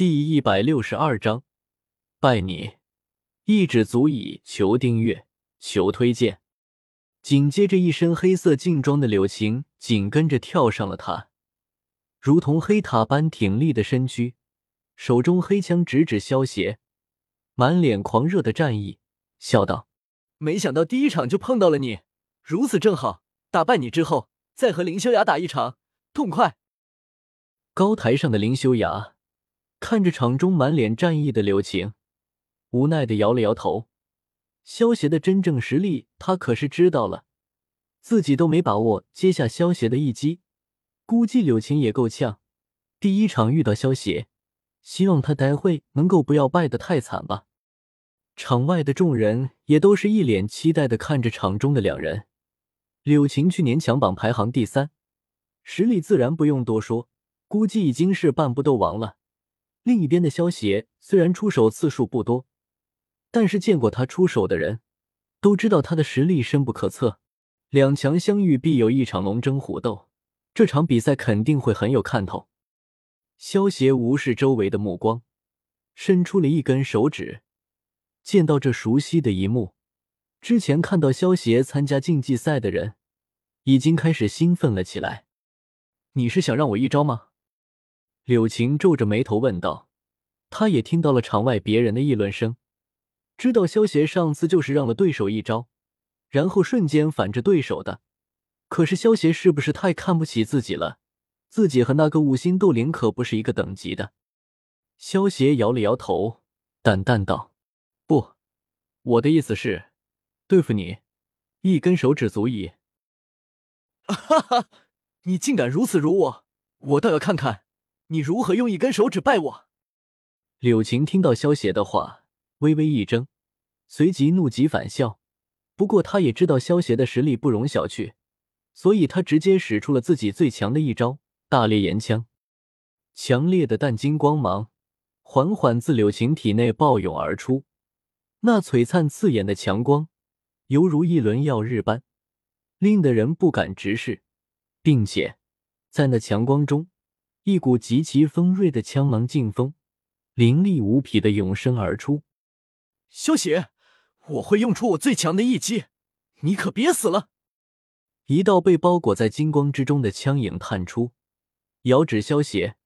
第一百六十二章，拜你一指足矣。求订阅，求推荐。紧接着，一身黑色劲装的柳晴紧跟着跳上了塔，如同黑塔般挺立的身躯，手中黑枪直指萧邪，满脸狂热的战意，笑道：“没想到第一场就碰到了你，如此正好，打败你之后，再和林修雅打一场，痛快。”高台上的林修雅。看着场中满脸战意的柳晴，无奈的摇了摇头。萧协的真正实力，他可是知道了，自己都没把握接下萧协的一击，估计柳晴也够呛。第一场遇到萧协，希望他待会能够不要败得太惨吧。场外的众人也都是一脸期待的看着场中的两人。柳晴去年强榜排行第三，实力自然不用多说，估计已经是半步斗王了。另一边的萧协虽然出手次数不多，但是见过他出手的人都知道他的实力深不可测。两强相遇必有一场龙争虎斗，这场比赛肯定会很有看头。萧协无视周围的目光，伸出了一根手指。见到这熟悉的一幕，之前看到萧协参加竞技赛的人已经开始兴奋了起来。你是想让我一招吗？柳晴皱着眉头问道：“他也听到了场外别人的议论声，知道萧协上次就是让了对手一招，然后瞬间反制对手的。可是萧协是不是太看不起自己了？自己和那个五星斗灵可不是一个等级的。”萧协摇了摇头，淡淡道：“不，我的意思是，对付你，一根手指足矣。”哈哈，你竟敢如此辱我，我倒要看看。你如何用一根手指拜我？柳晴听到萧邪的话，微微一怔，随即怒极反笑。不过他也知道萧邪的实力不容小觑，所以他直接使出了自己最强的一招——大烈炎枪。强烈的淡金光芒缓缓自柳晴体内暴涌而出，那璀璨刺眼的强光，犹如一轮耀日般，令得人不敢直视，并且在那强光中。一股极其锋锐的枪芒劲风，凌厉无匹的涌生而出。萧邪，我会用出我最强的一击，你可别死了！一道被包裹在金光之中的枪影探出，遥指萧邪。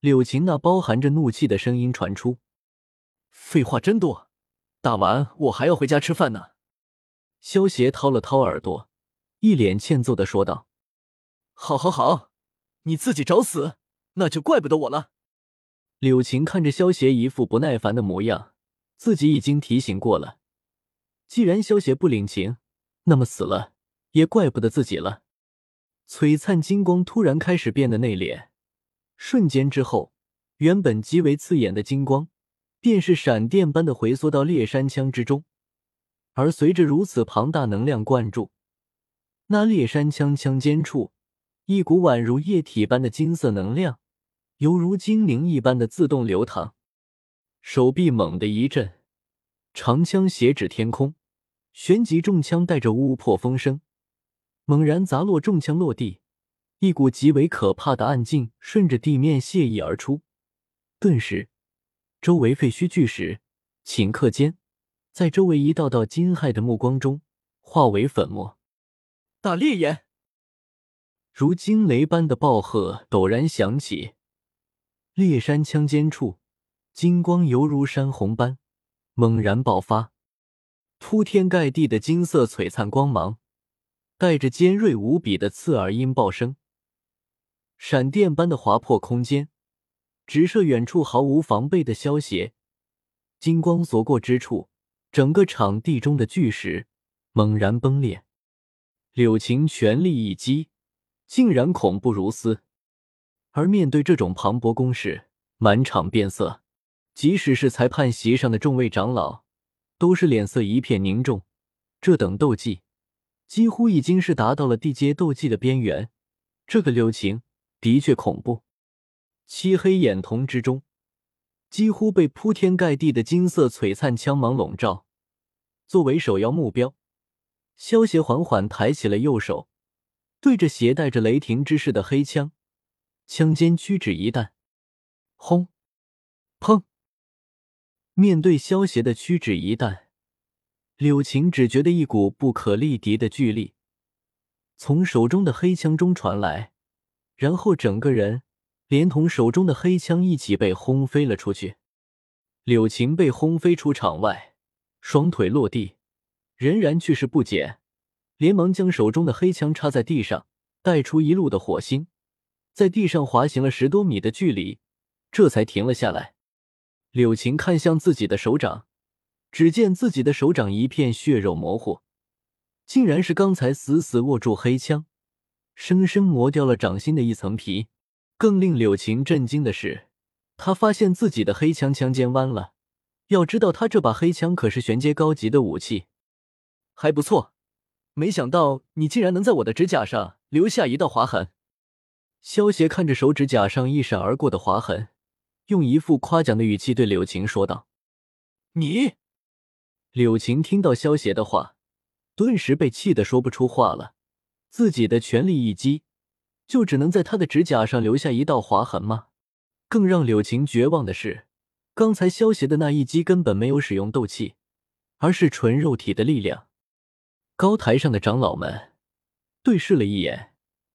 柳晴那包含着怒气的声音传出：“废话真多，打完我还要回家吃饭呢。”萧邪掏了掏耳朵，一脸欠揍的说道：“好，好，好，你自己找死！”那就怪不得我了。柳晴看着萧邪一副不耐烦的模样，自己已经提醒过了。既然萧邪不领情，那么死了也怪不得自己了。璀璨金光突然开始变得内敛，瞬间之后，原本极为刺眼的金光，便是闪电般的回缩到猎山枪之中。而随着如此庞大能量灌注，那猎山枪枪尖处，一股宛如液体般的金色能量。犹如精灵一般的自动流淌，手臂猛地一震，长枪斜指天空，旋即中枪带着呜破风声，猛然砸落，中枪落地，一股极为可怕的暗劲顺着地面泻溢而出，顿时，周围废墟巨石顷刻间，在周围一道道惊骇的目光中化为粉末。大烈焰，如惊雷般的暴喝陡然响起。烈山枪尖处，金光犹如山洪般猛然爆发，铺天盖地的金色璀璨光芒，带着尖锐无比的刺耳音爆声，闪电般的划破空间，直射远处毫无防备的萧邪。金光所过之处，整个场地中的巨石猛然崩裂。柳晴全力一击，竟然恐怖如斯。而面对这种磅礴攻势，满场变色，即使是裁判席上的众位长老，都是脸色一片凝重。这等斗技，几乎已经是达到了地阶斗技的边缘。这个柳情的确恐怖。漆黑眼瞳之中，几乎被铺天盖地的金色璀璨枪芒笼罩。作为首要目标，萧协缓缓抬起了右手，对着携带着雷霆之势的黑枪。枪尖屈指一弹，轰！砰！面对萧邪的屈指一弹，柳晴只觉得一股不可力敌的巨力从手中的黑枪中传来，然后整个人连同手中的黑枪一起被轰飞了出去。柳晴被轰飞出场外，双腿落地，仍然去势不减，连忙将手中的黑枪插在地上，带出一路的火星，在地上滑行了十多米的距离，这才停了下来。柳晴看向自己的手掌，只见自己的手掌一片血肉模糊，竟然是刚才死死握住黑枪，生生磨掉了掌心的一层皮。更令柳晴震惊的是，他发现自己的黑枪枪尖弯了。要知道，他这把黑枪可是玄阶高级的武器，还不错。没想到你竟然能在我的指甲上留下一道划痕。萧邪看着手指甲上一闪而过的划痕。用一副夸奖的语气对柳晴说道：“你。”柳晴听到萧邪的话，顿时被气得说不出话了。自己的全力一击，就只能在他的指甲上留下一道划痕吗？更让柳晴绝望的是，刚才萧邪的那一击根本没有使用斗气，而是纯肉体的力量。高台上的长老们对视了一眼，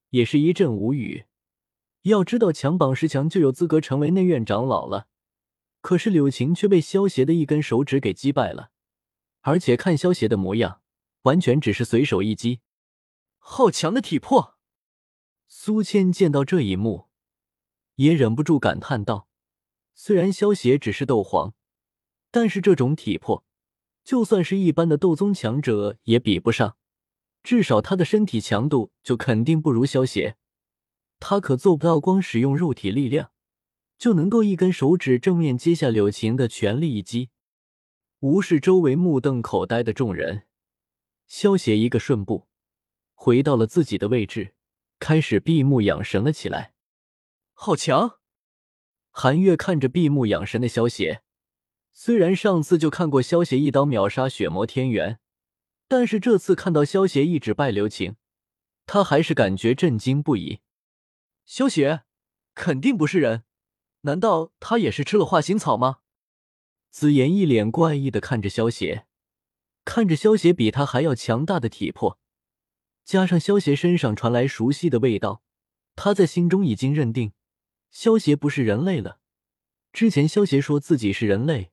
也是一阵无语。要知道，强榜十强就有资格成为内院长老了。可是柳晴却被萧邪的一根手指给击败了，而且看萧邪的模样，完全只是随手一击。好强的体魄！苏谦见到这一幕，也忍不住感叹道：“虽然萧邪只是斗皇，但是这种体魄，就算是一般的斗宗强者也比不上。至少他的身体强度就肯定不如萧邪。”他可做不到，光使用肉体力量就能够一根手指正面接下柳晴的全力一击。无视周围目瞪口呆的众人，萧邪一个瞬步回到了自己的位置，开始闭目养神了起来。好强！韩月看着闭目养神的萧邪，虽然上次就看过萧邪一刀秒杀血魔天元，但是这次看到萧邪一指败刘晴，他还是感觉震惊不已。萧邪肯定不是人，难道他也是吃了化形草吗？紫妍一脸怪异的看着萧邪，看着萧邪比他还要强大的体魄，加上萧邪身上传来熟悉的味道，他在心中已经认定萧邪不是人类了。之前萧邪说自己是人类，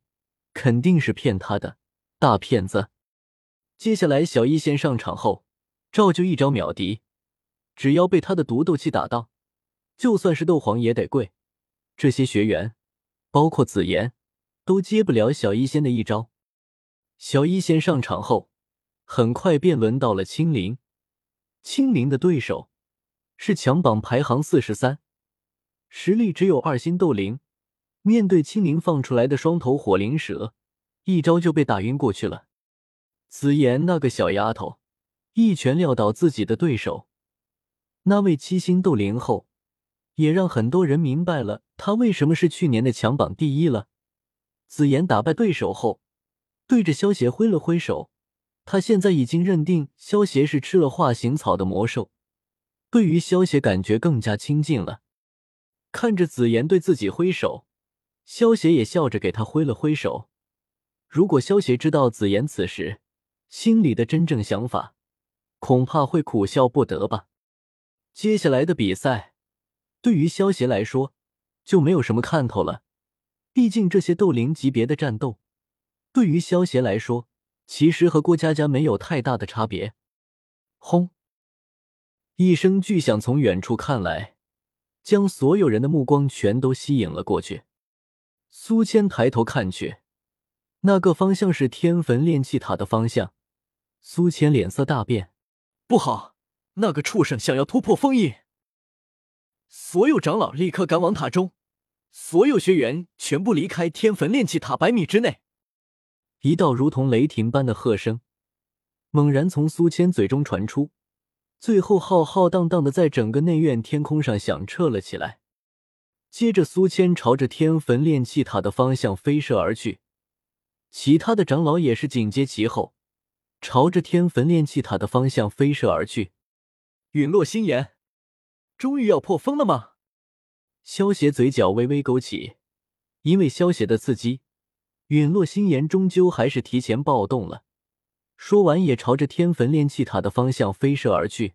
肯定是骗他的，大骗子。接下来小医仙上场后，照旧一招秒敌，只要被他的毒斗气打到。就算是斗皇也得跪，这些学员，包括紫妍，都接不了小医仙的一招。小医仙上场后，很快便轮到了青灵。青灵的对手是强榜排行四十三，实力只有二星斗灵。面对青灵放出来的双头火灵蛇，一招就被打晕过去了。紫妍那个小丫头，一拳撂倒自己的对手，那位七星斗灵后。也让很多人明白了他为什么是去年的强榜第一了。紫妍打败对手后，对着萧邪挥了挥手。他现在已经认定萧邪是吃了化形草的魔兽，对于萧邪感觉更加亲近了。看着紫妍对自己挥手，萧邪也笑着给他挥了挥手。如果萧邪知道紫妍此时心里的真正想法，恐怕会苦笑不得吧。接下来的比赛。对于萧协来说，就没有什么看头了。毕竟这些斗灵级别的战斗，对于萧协来说，其实和郭佳佳没有太大的差别。轰！一声巨响从远处看来，将所有人的目光全都吸引了过去。苏谦抬头看去，那个方向是天坟炼气塔的方向。苏谦脸色大变，不好，那个畜生想要突破封印。所有长老立刻赶往塔中，所有学员全部离开天坟炼气塔百米之内。一道如同雷霆般的喝声猛然从苏谦嘴中传出，最后浩浩荡荡的在整个内院天空上响彻了起来。接着，苏谦朝着天坟炼气塔的方向飞射而去，其他的长老也是紧接其后，朝着天坟炼气塔的方向飞射而去。陨落心炎。终于要破封了吗？萧邪嘴角微微勾起，因为萧邪的刺激，陨落心炎终究还是提前暴动了。说完，也朝着天坟炼气塔的方向飞射而去。